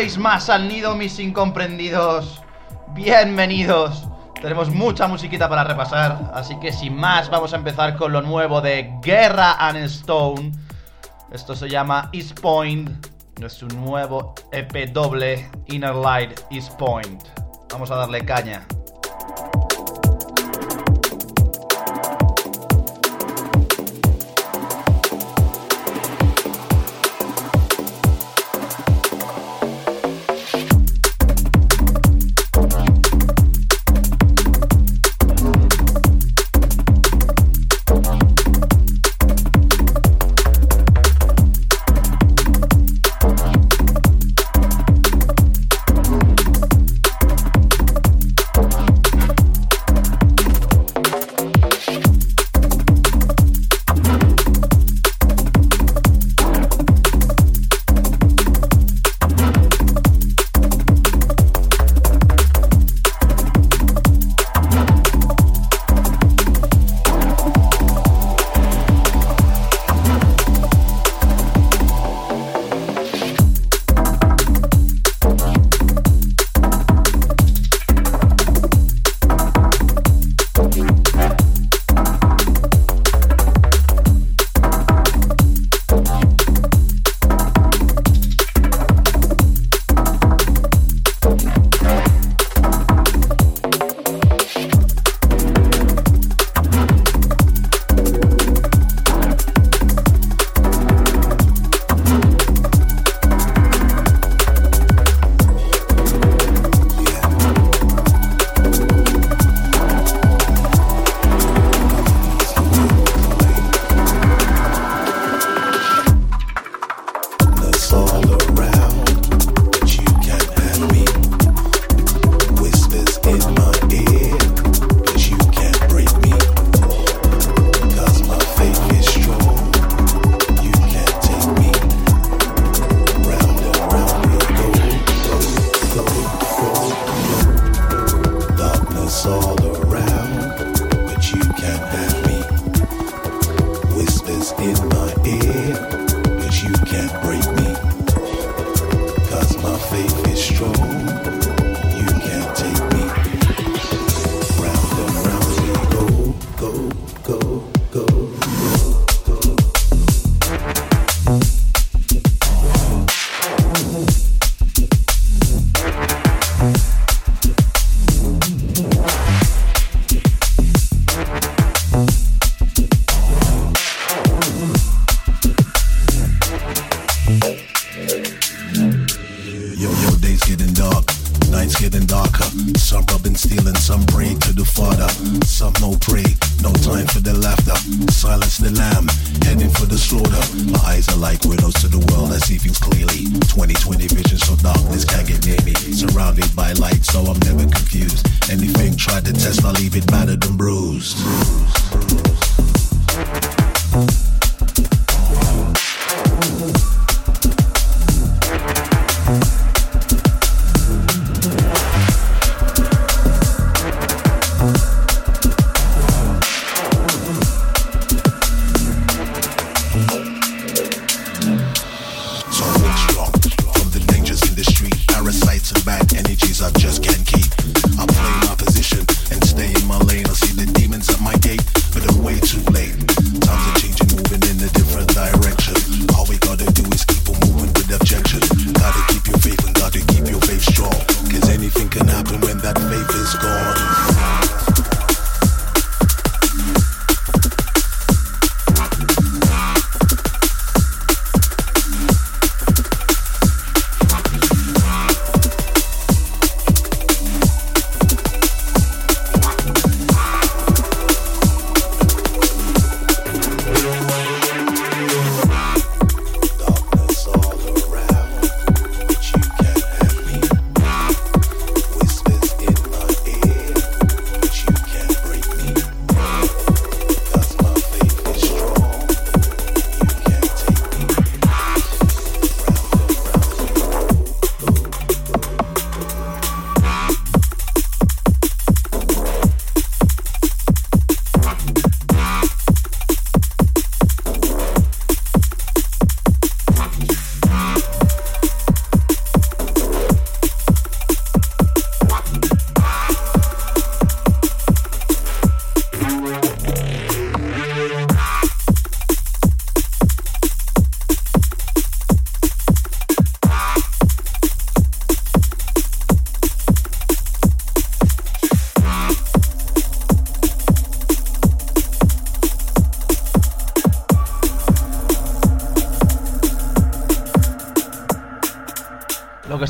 Más al nido, mis incomprendidos. Bienvenidos. Tenemos mucha musiquita para repasar, así que sin más vamos a empezar con lo nuevo de Guerra and Stone. Esto se llama East Point, es su nuevo EP doble Inner Light East Point. Vamos a darle caña.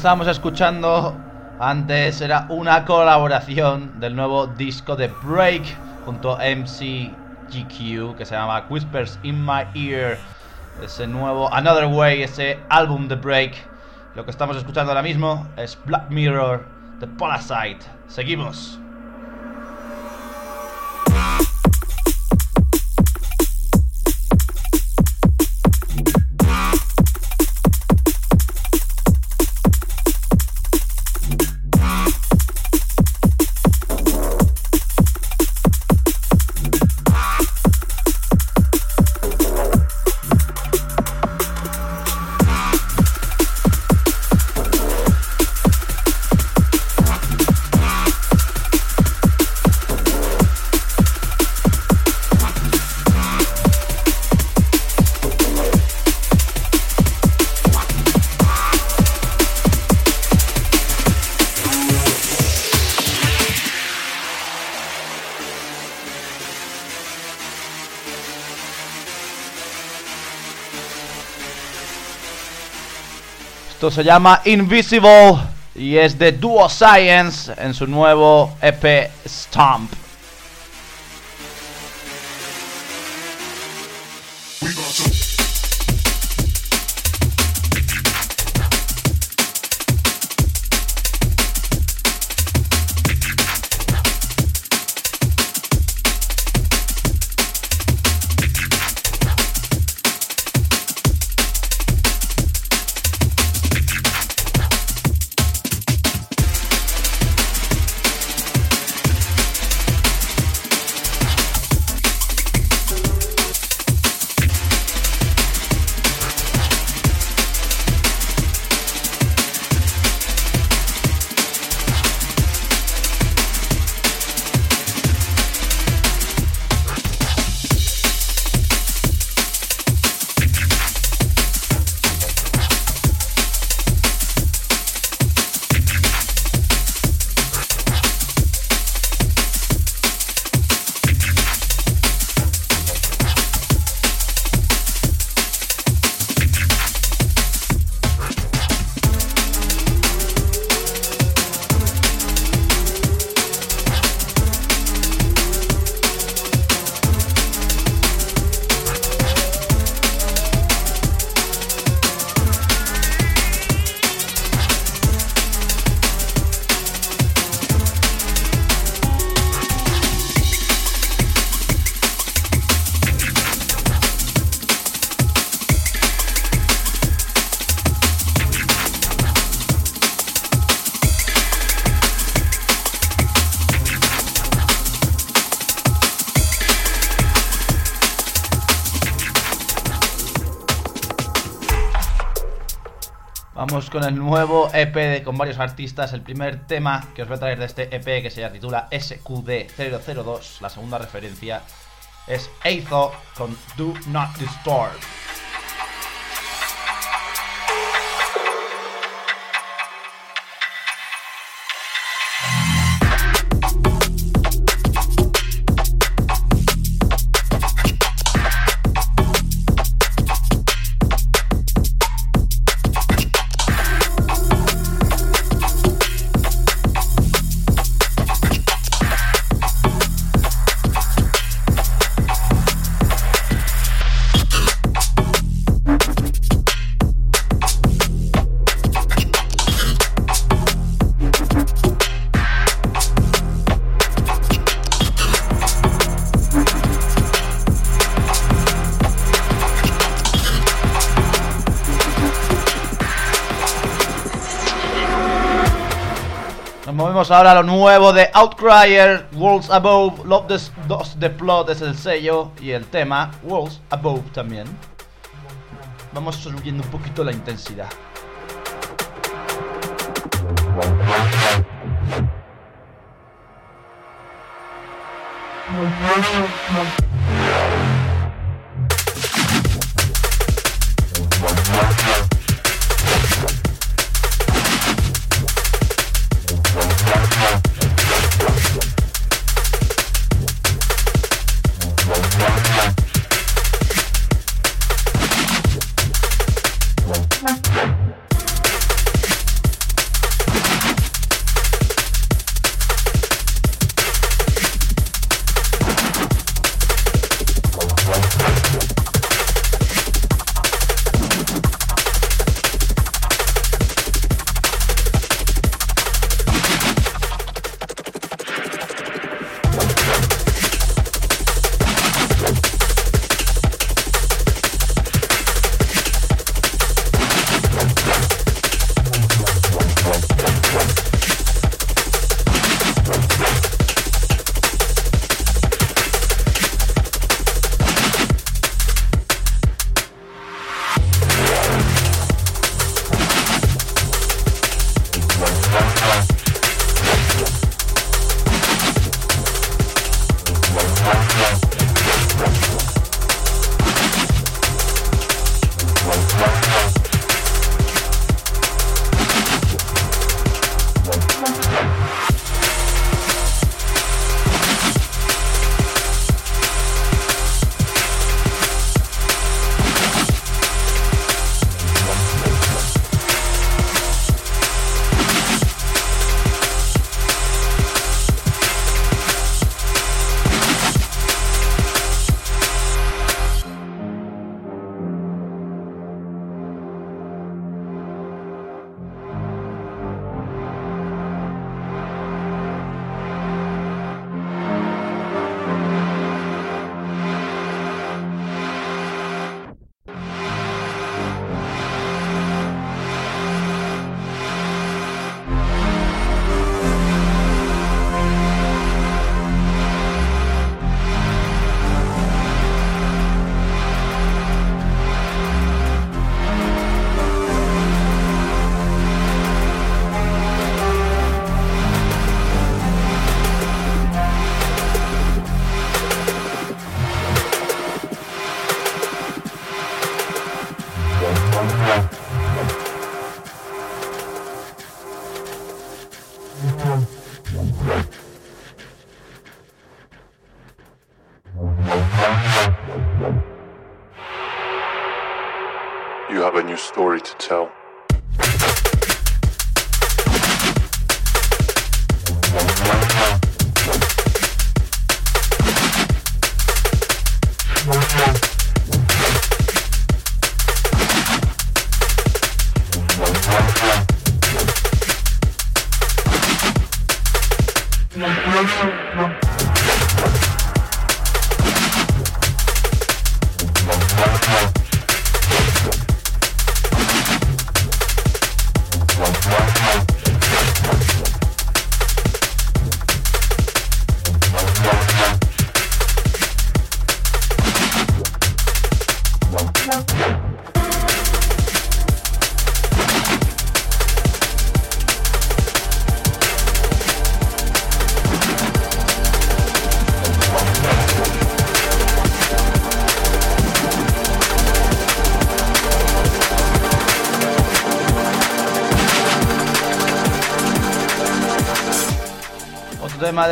Estábamos escuchando antes era una colaboración del nuevo disco de Break junto a MCGQ que se llama Whispers in My Ear. Ese nuevo Another Way, ese álbum de Break. Lo que estamos escuchando ahora mismo es Black Mirror de Parasite. Seguimos. Se llama Invisible y es de Duo Science en su nuevo EP Stomp. Con el nuevo EP de, con varios artistas. El primer tema que os voy a traer de este EP que se titula SQD002. La segunda referencia es Eizo con Do Not Disturb. Ahora lo nuevo de Outcrier, Worlds Above, Love the Plot es el sello y el tema, Worlds Above también. Vamos subiendo un poquito la intensidad.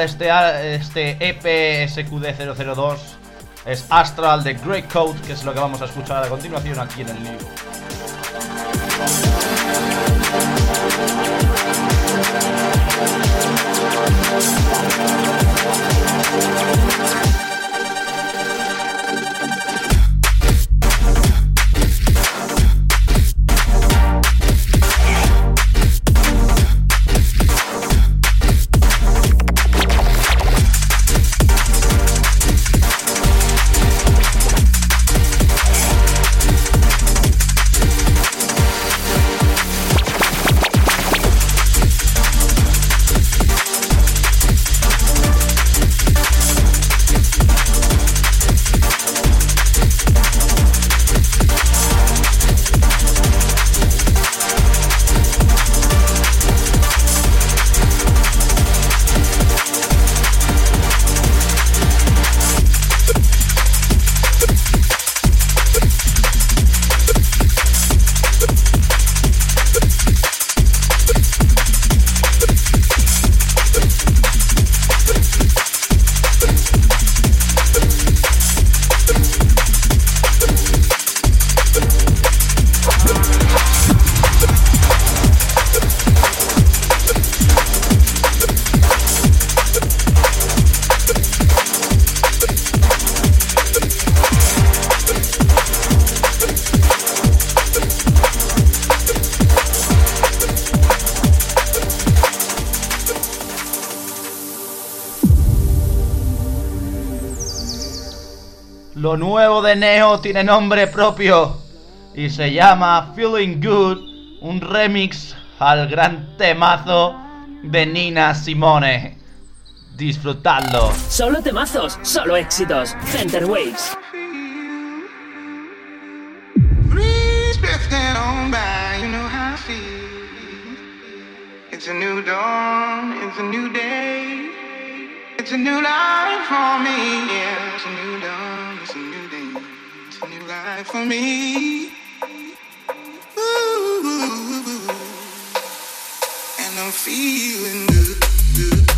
este, este EP SQD002 es Astral de Grey que es lo que vamos a escuchar a continuación aquí en el libro. Lo nuevo de Neo tiene nombre propio y se llama Feeling Good, un remix al gran temazo de Nina Simone. Disfrutadlo. Solo temazos, solo éxitos. Center Waves. It's a new dawn, it's a new day. It's a new life for me. Yeah, it's a new dawn, feeling good. de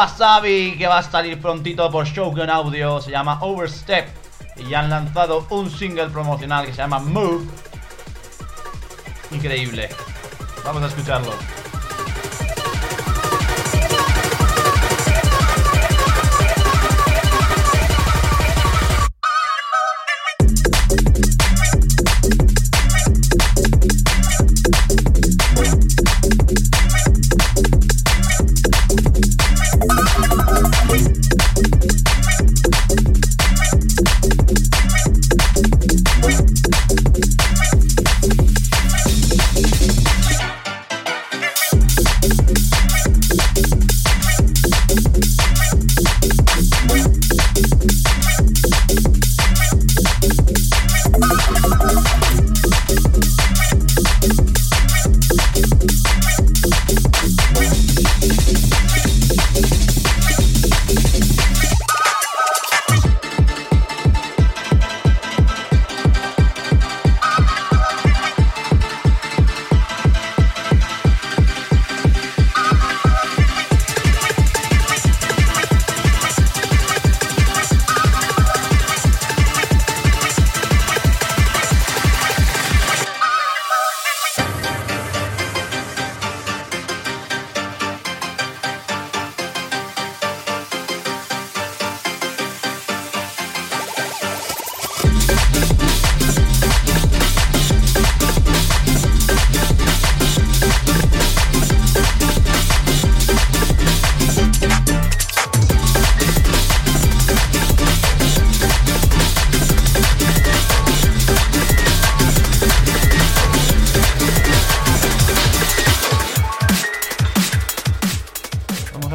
Wasabi que va a salir prontito por Shogun Audio. Se llama Overstep. Y ya han lanzado un single promocional que se llama Move. Increíble. Vamos a escucharlo.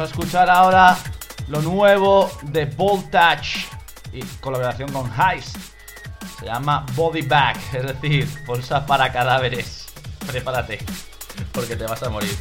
Escuchar ahora lo nuevo de Voltage y colaboración con Heist. Se llama Body Bag, es decir, bolsa para cadáveres. Prepárate, porque te vas a morir.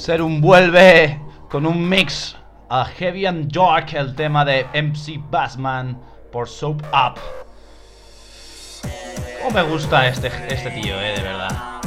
Serum vuelve con un mix a Heavy and Dark, el tema de MC Bassman por Soap Up. Oh, me gusta este, este tío, eh, de verdad.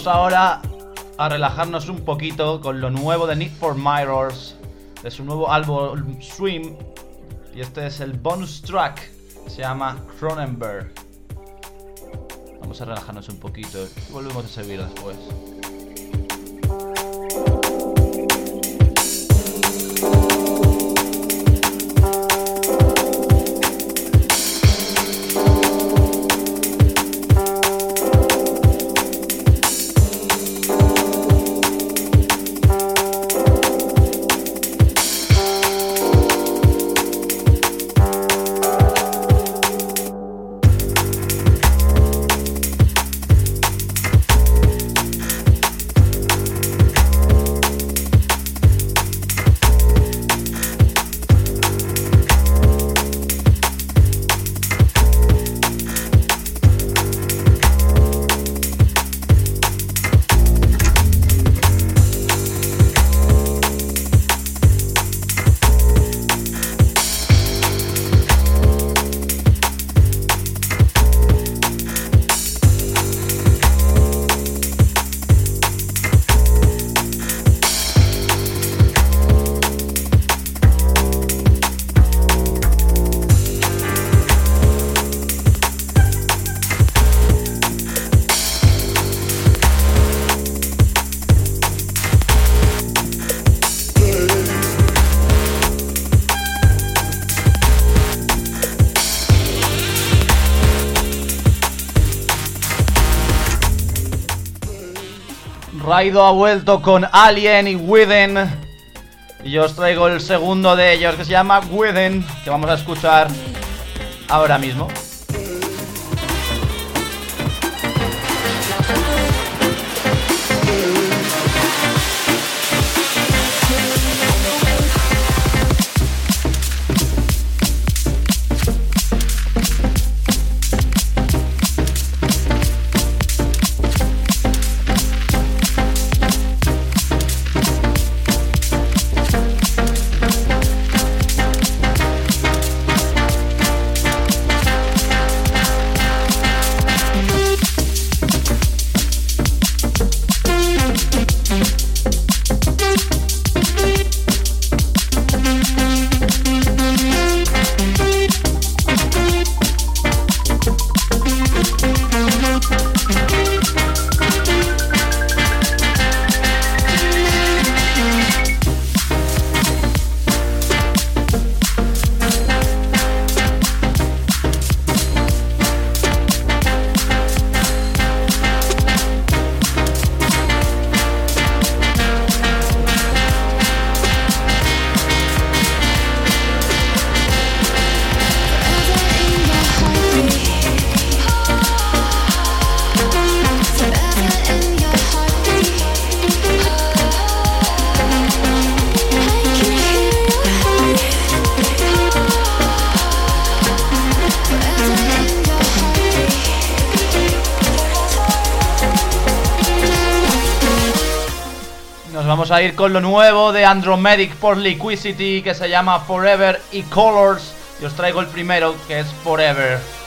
Vamos ahora a relajarnos un poquito con lo nuevo de Need for Mirrors, de su nuevo álbum Swim. Y este es el bonus track, se llama Cronenberg. Vamos a relajarnos un poquito y volvemos a seguir después. Raido ha vuelto con Alien y Within. Y yo os traigo el segundo de ellos que se llama Within, que vamos a escuchar ahora mismo. Ir con lo nuevo de Andromedic por Liquidity que se llama Forever y Colors. Y os traigo el primero que es Forever.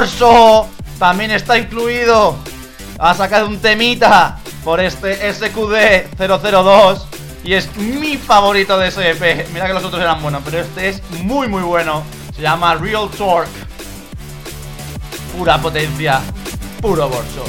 Borso también está incluido. Ha sacado un temita por este SQD 002 y es mi favorito de ese EP. Mira que los otros eran buenos, pero este es muy muy bueno. Se llama Real Torque. Pura potencia, puro Borso.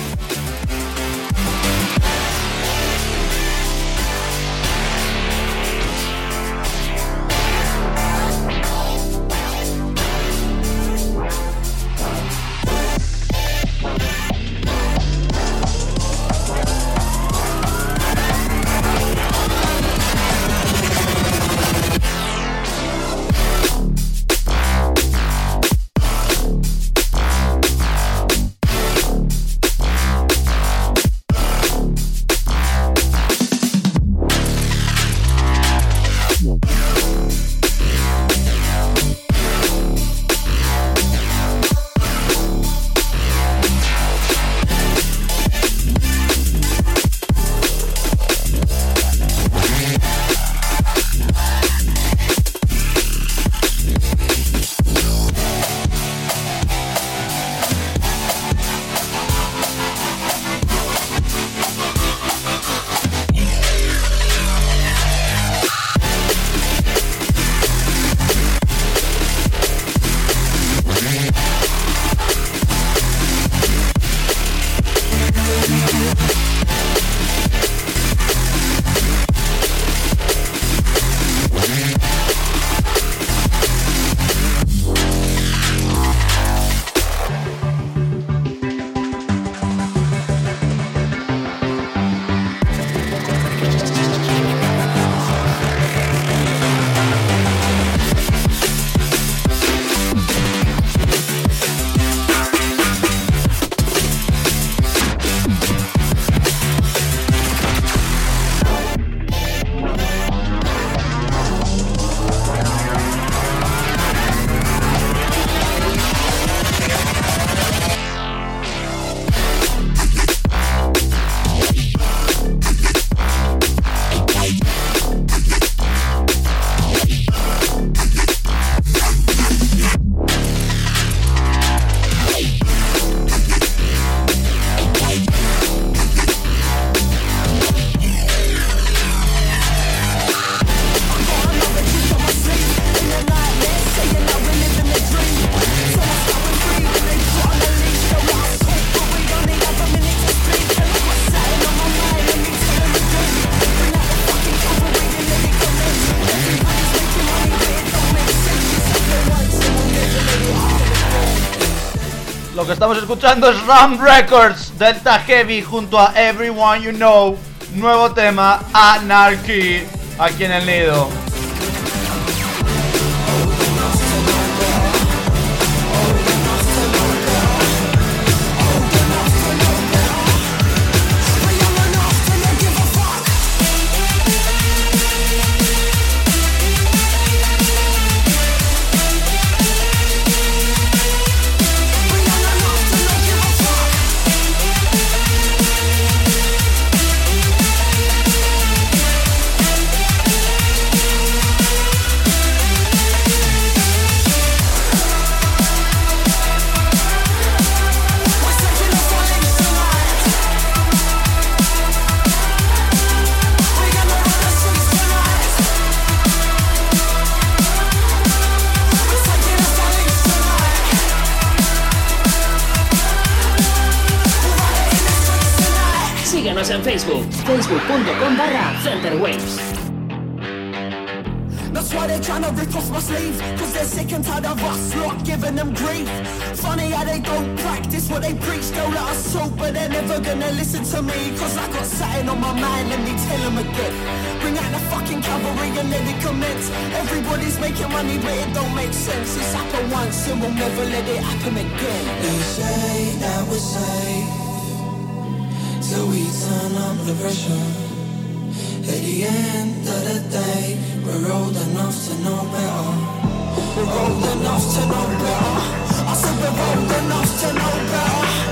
Estamos escuchando es Ram Records, Delta Heavy junto a Everyone You Know. Nuevo tema, Anarchy, aquí en el nido. Never gonna listen to me Cause I got something on my mind, let me tell them again Bring out the fucking cavalry and let it commence Everybody's making money but it don't make sense It's happened once and we'll never let it happen again They say that we're safe till we turn up the pressure. At the end of the day, we're old enough to know better. We're old enough to know better. I said we're old enough to know better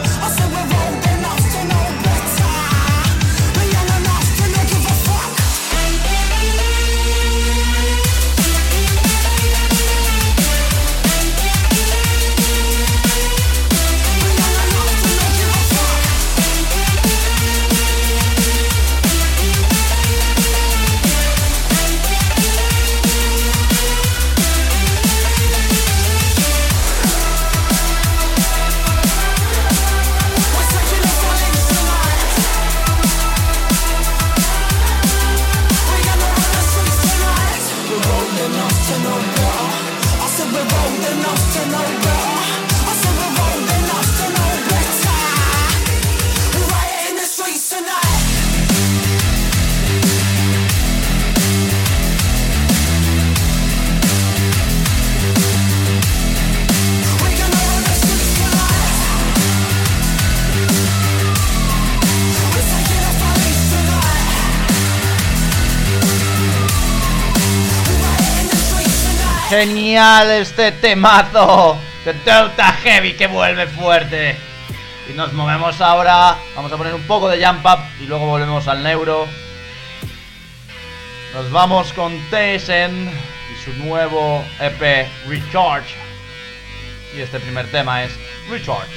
Genial este temazo de Delta Heavy que vuelve fuerte. Y nos movemos ahora. Vamos a poner un poco de jump up y luego volvemos al neuro. Nos vamos con Tessen y su nuevo EP Recharge. Y este primer tema es Recharge.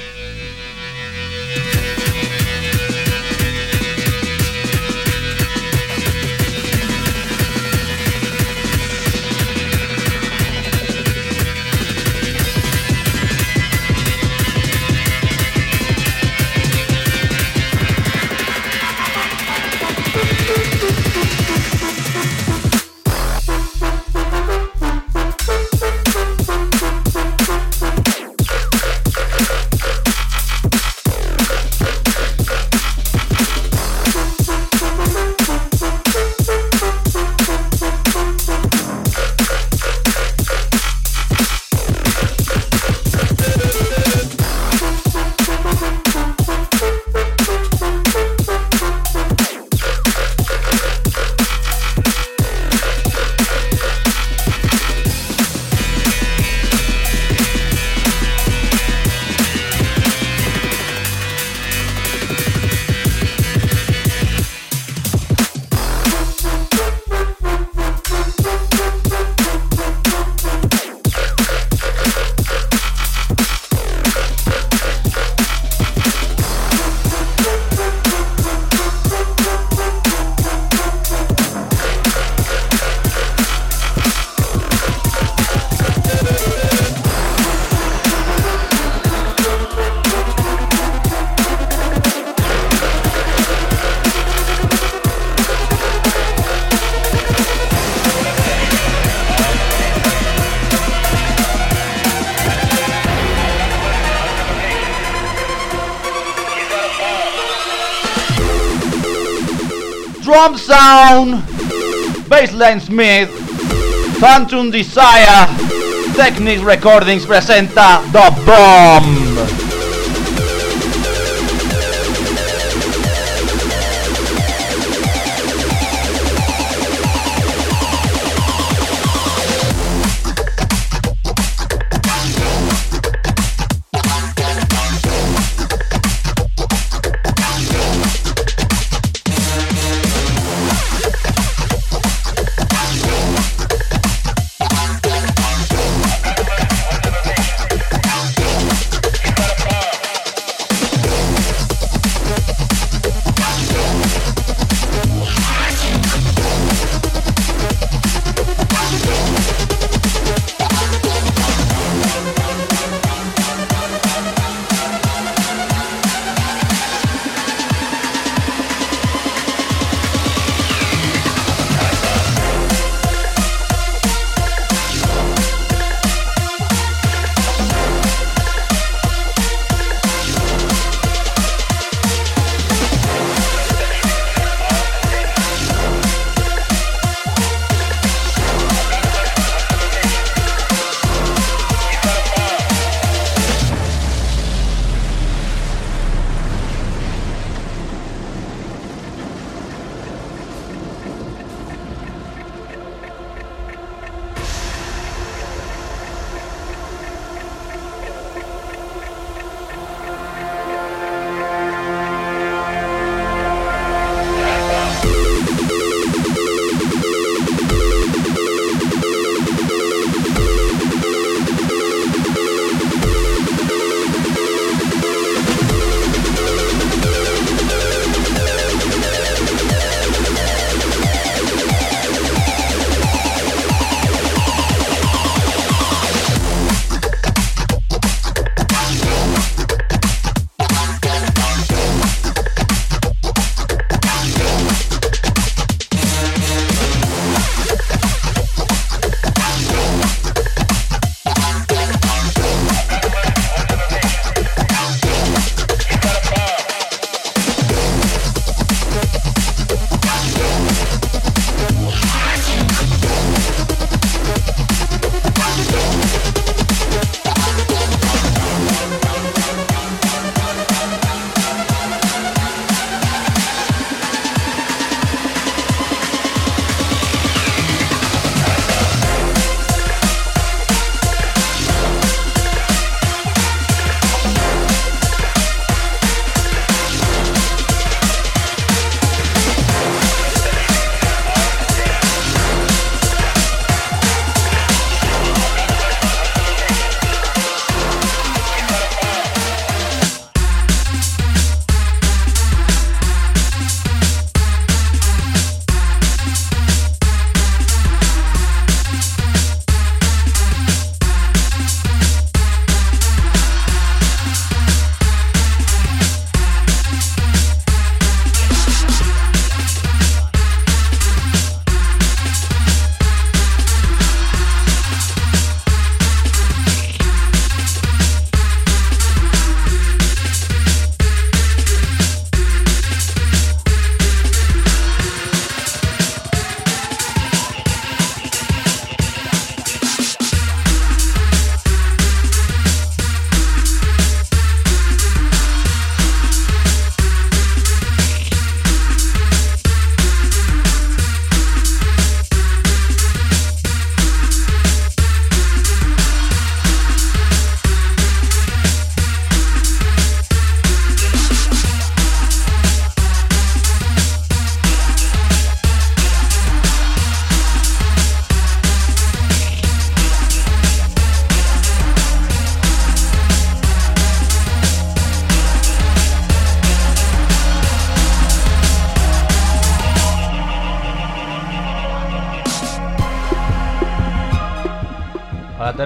Drum Sound, Baseline Smith, Phantom Desire, Technics Recordings presenta The Bomb.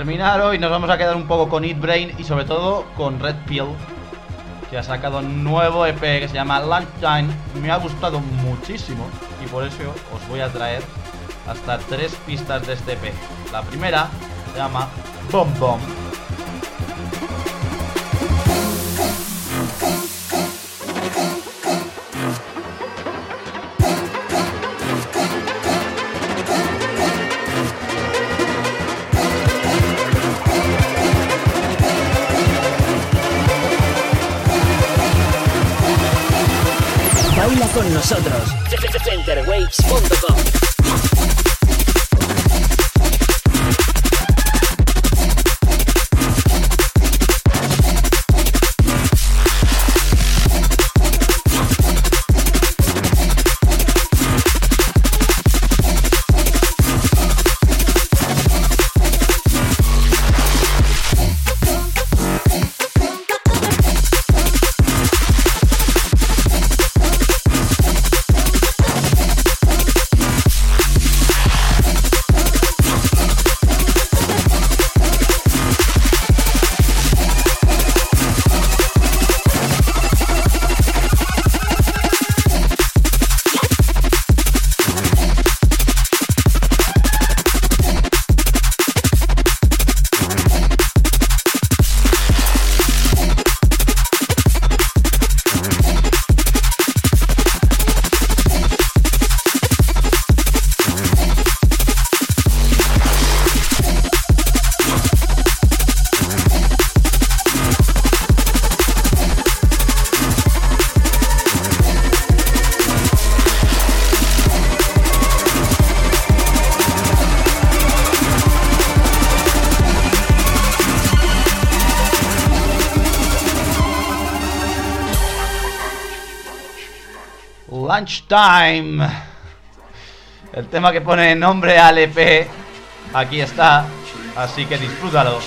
Terminar hoy nos vamos a quedar un poco con Eat Brain y sobre todo con Red Pill, que ha sacado un nuevo EP que se llama Lunchtime. Me ha gustado muchísimo y por eso os voy a traer hasta tres pistas de este EP. La primera se llama Bomb Bomb. Nosotros. Centerwaves.com Lunchtime. El tema que pone nombre al EP. Aquí está. Así que disfrútalo.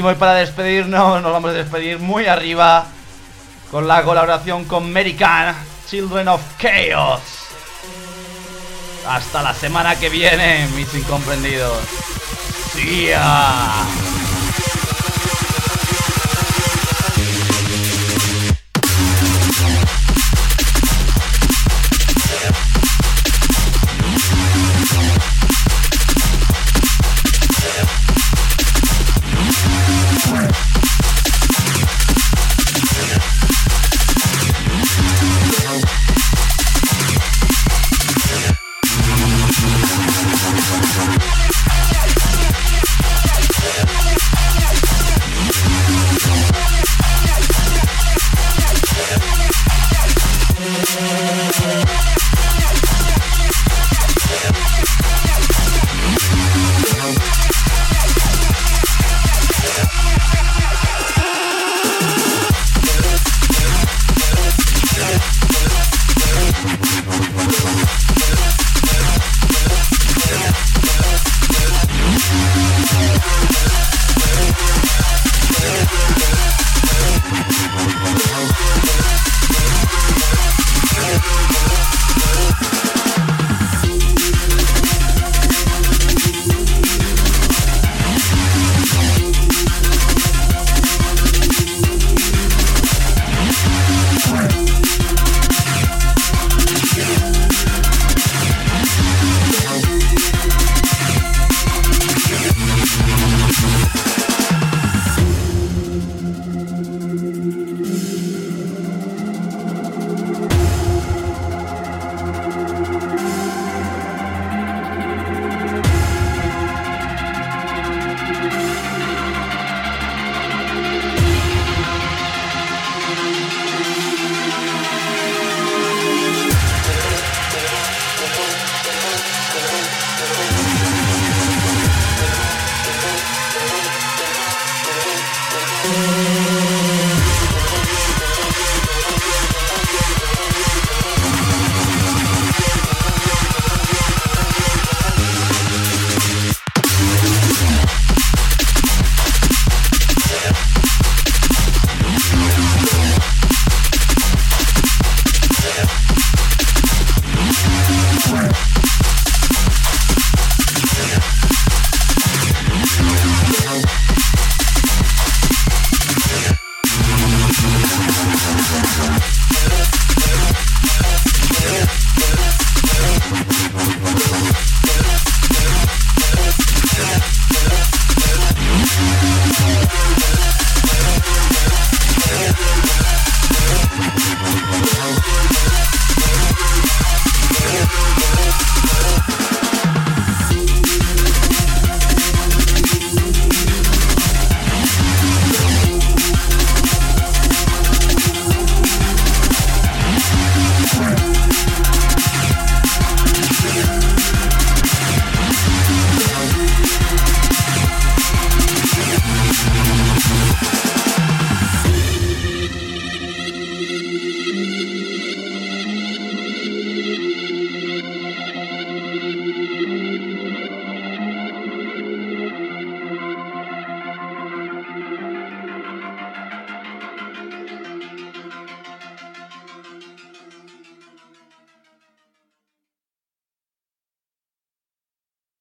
Último y para despedirnos, nos vamos a despedir muy arriba con la colaboración con American Children of Chaos. Hasta la semana que viene, mis incomprendidos. See